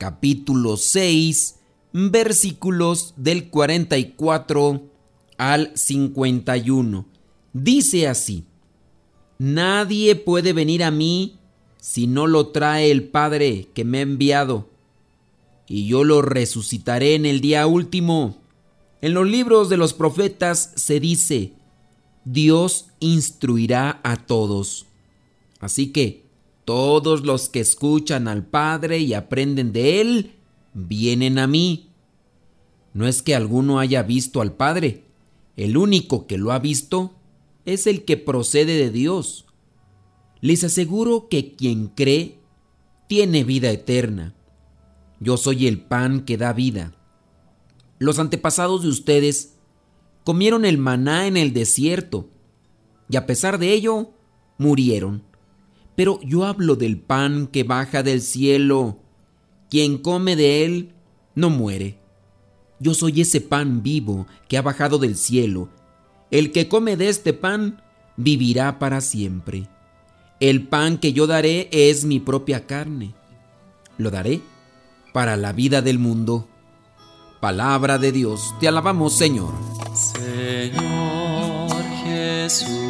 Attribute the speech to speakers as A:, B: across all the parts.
A: capítulo 6 versículos del 44 al 51. Dice así, Nadie puede venir a mí si no lo trae el Padre que me ha enviado, y yo lo resucitaré en el día último. En los libros de los profetas se dice, Dios instruirá a todos. Así que todos los que escuchan al Padre y aprenden de Él, vienen a mí. No es que alguno haya visto al Padre, el único que lo ha visto es el que procede de Dios. Les aseguro que quien cree tiene vida eterna. Yo soy el pan que da vida. Los antepasados de ustedes comieron el maná en el desierto y a pesar de ello murieron. Pero yo hablo del pan que baja del cielo. Quien come de él no muere. Yo soy ese pan vivo que ha bajado del cielo. El que come de este pan vivirá para siempre. El pan que yo daré es mi propia carne. Lo daré para la vida del mundo. Palabra de Dios, te alabamos Señor.
B: Señor Jesucristo,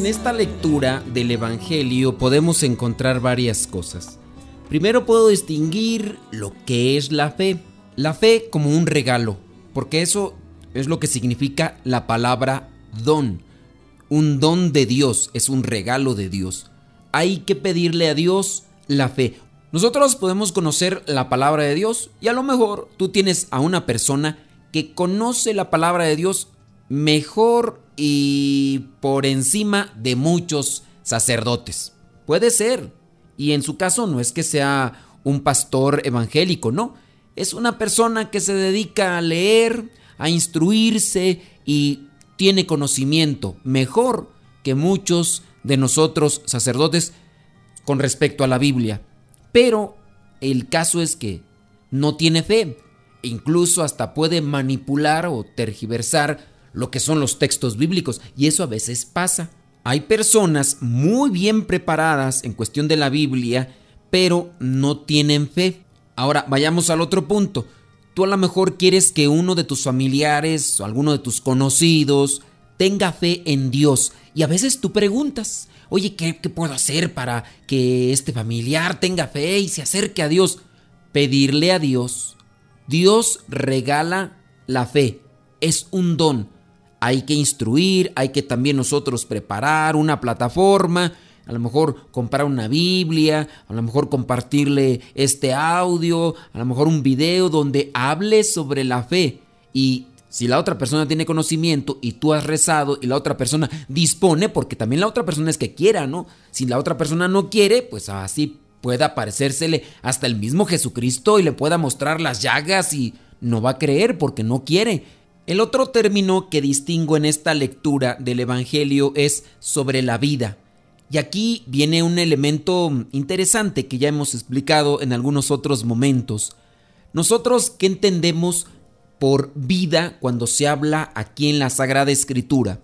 A: En esta lectura del Evangelio podemos encontrar varias cosas. Primero puedo distinguir lo que es la fe. La fe como un regalo, porque eso es lo que significa la palabra don. Un don de Dios, es un regalo de Dios. Hay que pedirle a Dios la fe. Nosotros podemos conocer la palabra de Dios y a lo mejor tú tienes a una persona que conoce la palabra de Dios mejor y por encima de muchos sacerdotes. Puede ser. Y en su caso no es que sea un pastor evangélico, no. Es una persona que se dedica a leer, a instruirse y tiene conocimiento mejor que muchos de nosotros sacerdotes con respecto a la Biblia. Pero el caso es que no tiene fe. E incluso hasta puede manipular o tergiversar lo que son los textos bíblicos. Y eso a veces pasa. Hay personas muy bien preparadas en cuestión de la Biblia, pero no tienen fe. Ahora vayamos al otro punto. Tú a lo mejor quieres que uno de tus familiares o alguno de tus conocidos tenga fe en Dios. Y a veces tú preguntas, oye, ¿qué, ¿qué, puedo hacer para que este familiar tenga fe y se acerque a Dios? Pedirle a Dios. Dios regala la fe. Es un don. Hay que instruir, hay que también nosotros preparar una plataforma, a lo mejor comprar una Biblia, a lo mejor compartirle este audio, a lo mejor un video donde hable sobre la fe. Y si la otra persona tiene conocimiento y tú has rezado y la otra persona dispone, porque también la otra persona es que quiera, ¿no? Si la otra persona no quiere, pues así pueda aparecérsele hasta el mismo Jesucristo y le pueda mostrar las llagas y no va a creer porque no quiere. El otro término que distingo en esta lectura del Evangelio es sobre la vida. Y aquí viene un elemento interesante que ya hemos explicado en algunos otros momentos. Nosotros, ¿qué entendemos por vida cuando se habla aquí en la Sagrada Escritura.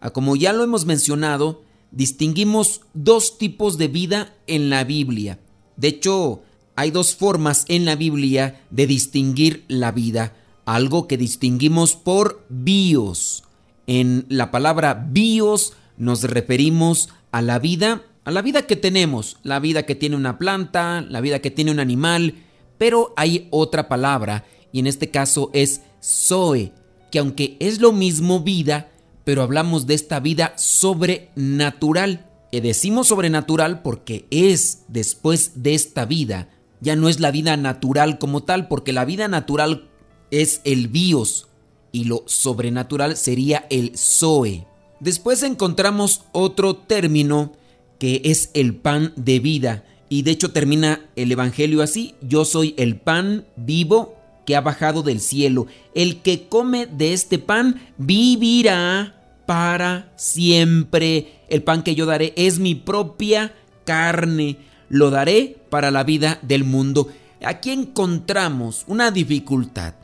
A: Ah, como ya lo hemos mencionado, distinguimos dos tipos de vida en la Biblia. De hecho, hay dos formas en la Biblia de distinguir la vida. Algo que distinguimos por bios. En la palabra bios nos referimos a la vida, a la vida que tenemos, la vida que tiene una planta, la vida que tiene un animal, pero hay otra palabra y en este caso es Zoe, que aunque es lo mismo vida, pero hablamos de esta vida sobrenatural. Y decimos sobrenatural porque es después de esta vida, ya no es la vida natural como tal, porque la vida natural es el bios y lo sobrenatural sería el Zoe. Después encontramos otro término que es el pan de vida. Y de hecho termina el Evangelio así, yo soy el pan vivo que ha bajado del cielo. El que come de este pan vivirá para siempre. El pan que yo daré es mi propia carne. Lo daré para la vida del mundo. Aquí encontramos una dificultad.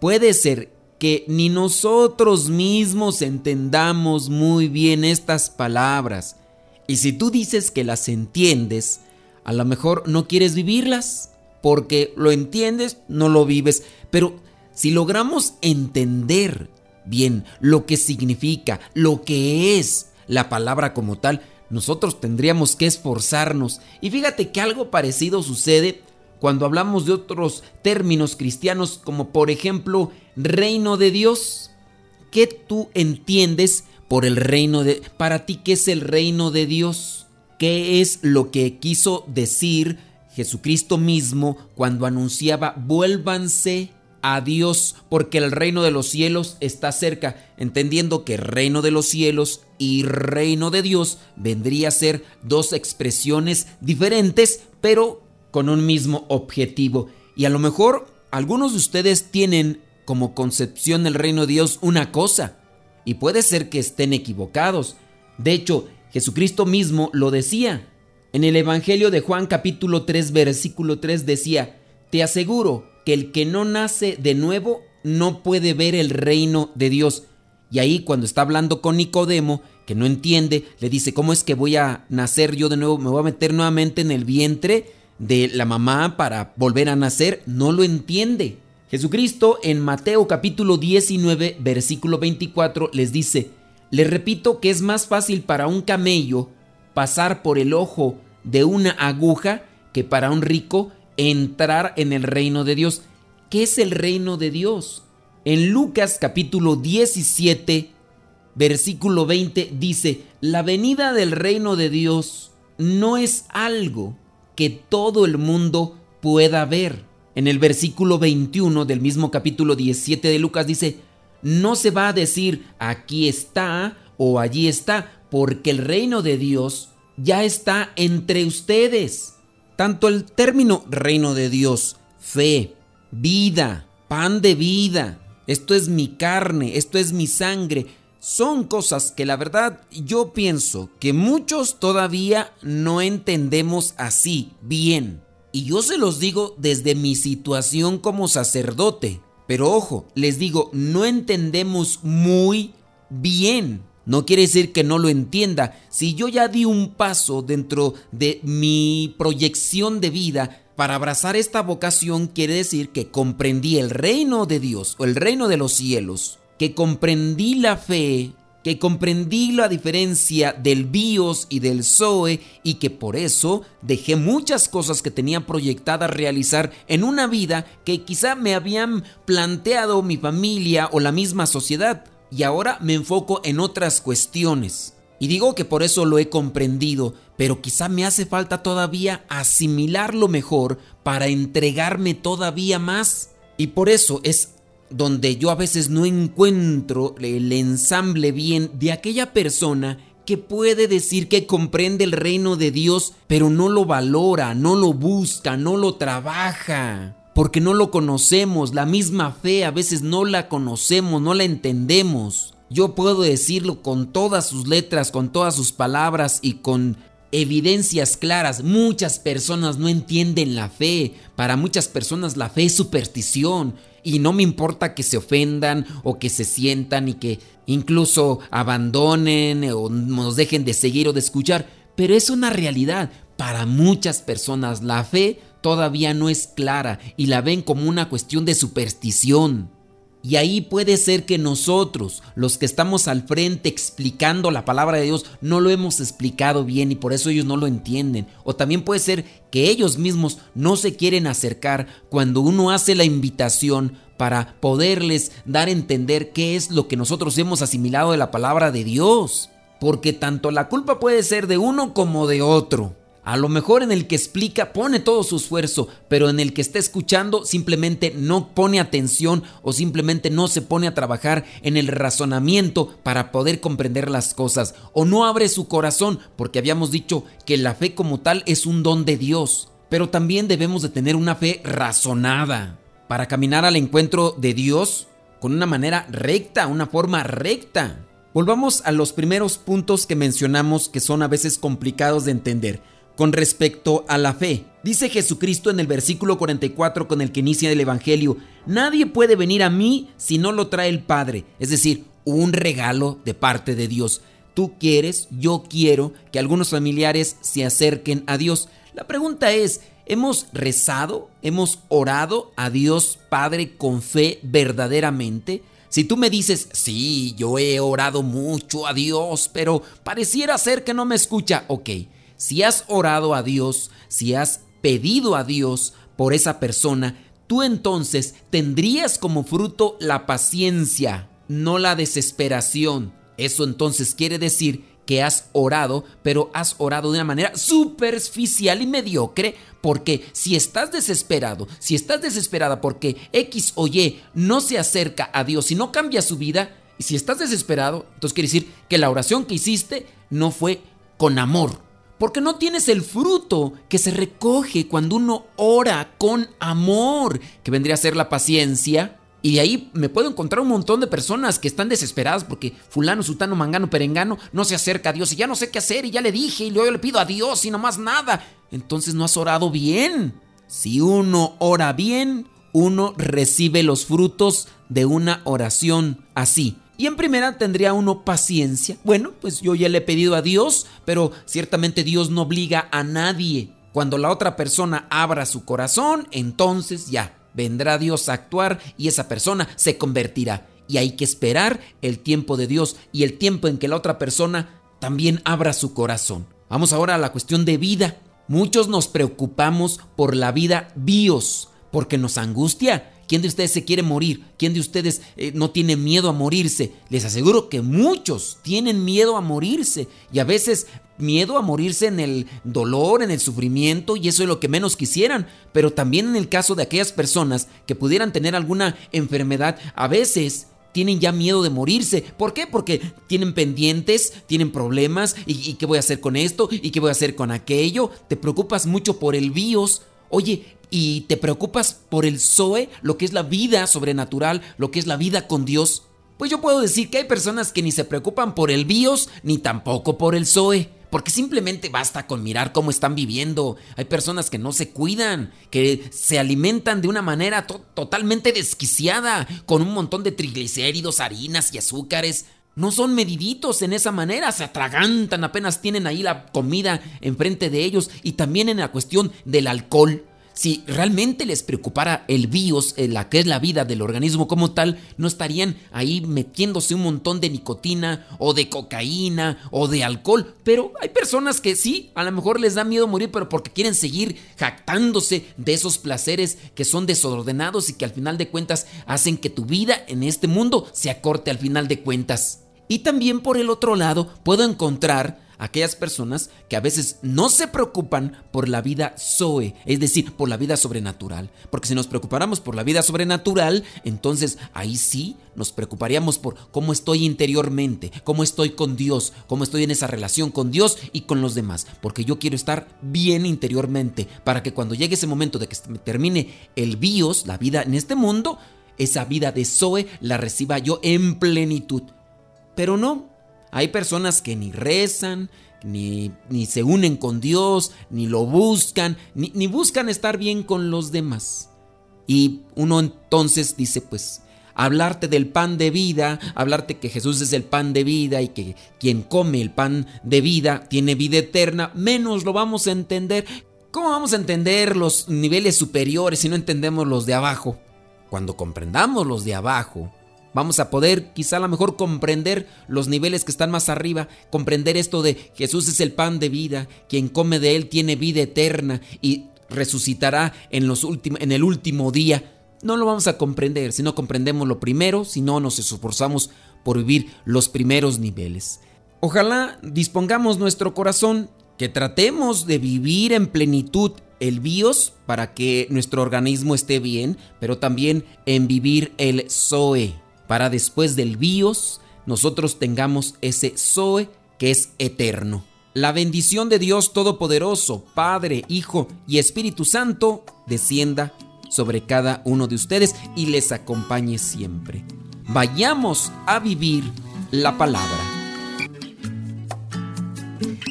A: Puede ser que ni nosotros mismos entendamos muy bien estas palabras. Y si tú dices que las entiendes, a lo mejor no quieres vivirlas, porque lo entiendes, no lo vives. Pero si logramos entender bien lo que significa, lo que es la palabra como tal, nosotros tendríamos que esforzarnos. Y fíjate que algo parecido sucede cuando hablamos de otros términos cristianos como por ejemplo reino de Dios. ¿Qué tú entiendes por el reino de... Para ti, ¿qué es el reino de Dios? ¿Qué es lo que quiso decir Jesucristo mismo cuando anunciaba, vuélvanse a Dios porque el reino de los cielos está cerca, entendiendo que reino de los cielos y reino de Dios vendría a ser dos expresiones diferentes, pero con un mismo objetivo. Y a lo mejor algunos de ustedes tienen como concepción del reino de Dios una cosa, y puede ser que estén equivocados. De hecho, Jesucristo mismo lo decía. En el Evangelio de Juan capítulo 3 versículo 3 decía, Te aseguro que el que no nace de nuevo no puede ver el reino de Dios. Y ahí cuando está hablando con Nicodemo, que no entiende, le dice, ¿cómo es que voy a nacer yo de nuevo? ¿Me voy a meter nuevamente en el vientre? De la mamá para volver a nacer, no lo entiende. Jesucristo en Mateo capítulo 19 versículo 24 les dice, les repito que es más fácil para un camello pasar por el ojo de una aguja que para un rico entrar en el reino de Dios. ¿Qué es el reino de Dios? En Lucas capítulo 17 versículo 20 dice, la venida del reino de Dios no es algo que todo el mundo pueda ver. En el versículo 21 del mismo capítulo 17 de Lucas dice, no se va a decir aquí está o allí está, porque el reino de Dios ya está entre ustedes. Tanto el término reino de Dios, fe, vida, pan de vida, esto es mi carne, esto es mi sangre, son cosas que la verdad yo pienso que muchos todavía no entendemos así bien. Y yo se los digo desde mi situación como sacerdote. Pero ojo, les digo, no entendemos muy bien. No quiere decir que no lo entienda. Si yo ya di un paso dentro de mi proyección de vida para abrazar esta vocación, quiere decir que comprendí el reino de Dios o el reino de los cielos que comprendí la fe, que comprendí la diferencia del bios y del zoe y que por eso dejé muchas cosas que tenía proyectadas realizar en una vida que quizá me habían planteado mi familia o la misma sociedad y ahora me enfoco en otras cuestiones. Y digo que por eso lo he comprendido, pero quizá me hace falta todavía asimilarlo mejor para entregarme todavía más. Y por eso es donde yo a veces no encuentro el ensamble bien de aquella persona que puede decir que comprende el reino de Dios, pero no lo valora, no lo busca, no lo trabaja, porque no lo conocemos, la misma fe a veces no la conocemos, no la entendemos. Yo puedo decirlo con todas sus letras, con todas sus palabras y con evidencias claras. Muchas personas no entienden la fe. Para muchas personas la fe es superstición. Y no me importa que se ofendan o que se sientan y que incluso abandonen o nos dejen de seguir o de escuchar. Pero es una realidad. Para muchas personas la fe todavía no es clara y la ven como una cuestión de superstición. Y ahí puede ser que nosotros, los que estamos al frente explicando la palabra de Dios, no lo hemos explicado bien y por eso ellos no lo entienden. O también puede ser que ellos mismos no se quieren acercar cuando uno hace la invitación para poderles dar a entender qué es lo que nosotros hemos asimilado de la palabra de Dios. Porque tanto la culpa puede ser de uno como de otro. A lo mejor en el que explica pone todo su esfuerzo, pero en el que está escuchando simplemente no pone atención o simplemente no se pone a trabajar en el razonamiento para poder comprender las cosas. O no abre su corazón porque habíamos dicho que la fe como tal es un don de Dios, pero también debemos de tener una fe razonada. Para caminar al encuentro de Dios con una manera recta, una forma recta. Volvamos a los primeros puntos que mencionamos que son a veces complicados de entender con respecto a la fe. Dice Jesucristo en el versículo 44 con el que inicia el Evangelio, nadie puede venir a mí si no lo trae el Padre, es decir, un regalo de parte de Dios. Tú quieres, yo quiero que algunos familiares se acerquen a Dios. La pregunta es, ¿hemos rezado, hemos orado a Dios Padre con fe verdaderamente? Si tú me dices, sí, yo he orado mucho a Dios, pero pareciera ser que no me escucha, ok si has orado a Dios, si has pedido a Dios por esa persona, tú entonces tendrías como fruto la paciencia, no la desesperación. Eso entonces quiere decir que has orado, pero has orado de una manera superficial y mediocre, porque si estás desesperado, si estás desesperada porque X o Y no se acerca a Dios y no cambia su vida, y si estás desesperado, entonces quiere decir que la oración que hiciste no fue con amor, porque no tienes el fruto que se recoge cuando uno ora con amor, que vendría a ser la paciencia. Y de ahí me puedo encontrar un montón de personas que están desesperadas porque fulano, sutano, mangano, perengano no se acerca a Dios y ya no sé qué hacer y ya le dije y luego le pido a Dios y no más nada. Entonces no has orado bien. Si uno ora bien, uno recibe los frutos de una oración así. Y en primera tendría uno paciencia. Bueno, pues yo ya le he pedido a Dios, pero ciertamente Dios no obliga a nadie. Cuando la otra persona abra su corazón, entonces ya vendrá Dios a actuar y esa persona se convertirá. Y hay que esperar el tiempo de Dios y el tiempo en que la otra persona también abra su corazón. Vamos ahora a la cuestión de vida. Muchos nos preocupamos por la vida bios, porque nos angustia ¿Quién de ustedes se quiere morir? ¿Quién de ustedes eh, no tiene miedo a morirse? Les aseguro que muchos tienen miedo a morirse y a veces miedo a morirse en el dolor, en el sufrimiento y eso es lo que menos quisieran, pero también en el caso de aquellas personas que pudieran tener alguna enfermedad, a veces tienen ya miedo de morirse. ¿Por qué? Porque tienen pendientes, tienen problemas, y, y, qué voy a hacer con esto, y qué voy a hacer con aquello. Te preocupas mucho por el BIOS. Oye, y te preocupas por el Zoe, lo que es la vida sobrenatural, lo que es la vida con Dios, pues yo puedo decir que hay personas que ni se preocupan por el BIOS ni tampoco por el Zoe. Porque simplemente basta con mirar cómo están viviendo. Hay personas que no se cuidan, que se alimentan de una manera totalmente desquiciada, con un montón de triglicéridos, harinas y azúcares. No son mediditos en esa manera, se atragantan apenas tienen ahí la comida enfrente de ellos y también en la cuestión del alcohol. Si realmente les preocupara el BIOS, eh, la que es la vida del organismo como tal, no estarían ahí metiéndose un montón de nicotina o de cocaína o de alcohol. Pero hay personas que sí, a lo mejor les da miedo morir, pero porque quieren seguir jactándose de esos placeres que son desordenados y que al final de cuentas hacen que tu vida en este mundo se acorte al final de cuentas. Y también por el otro lado puedo encontrar aquellas personas que a veces no se preocupan por la vida Zoe, es decir, por la vida sobrenatural. Porque si nos preocupáramos por la vida sobrenatural, entonces ahí sí nos preocuparíamos por cómo estoy interiormente, cómo estoy con Dios, cómo estoy en esa relación con Dios y con los demás. Porque yo quiero estar bien interiormente para que cuando llegue ese momento de que termine el bios, la vida en este mundo, esa vida de Zoe la reciba yo en plenitud. Pero no, Hay personas que ni rezan, ni, ni se unen con Dios, ni lo buscan, ni, ni buscan estar bien con los demás. Y uno entonces dice, pues, hablarte del pan de vida, hablarte que Jesús es el pan de vida y que quien come el pan de vida tiene vida eterna, menos lo vamos a entender. ¿Cómo vamos a entender los niveles superiores si no entendemos los de abajo? Cuando comprendamos los de abajo, vamos a poder quizá a lo mejor comprender los niveles que están más arriba, comprender esto de Jesús es el pan de vida, quien come de él tiene vida eterna y resucitará en, los en el último día. No lo vamos a comprender si no comprendemos lo primero, si no nos esforzamos por vivir los primeros niveles. Ojalá dispongamos nuestro corazón, que tratemos de vivir en plenitud el bios para que nuestro organismo esté bien, pero también en vivir el Zoe, para después del bios nosotros tengamos ese Zoe que es eterno. La bendición de Dios Todopoderoso, Padre, Hijo y Espíritu Santo, descienda sobre cada uno de ustedes y les acompañe siempre. Vayamos a vivir la palabra.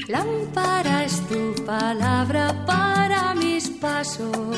C: Lámpara es tu palabra para mis pasos,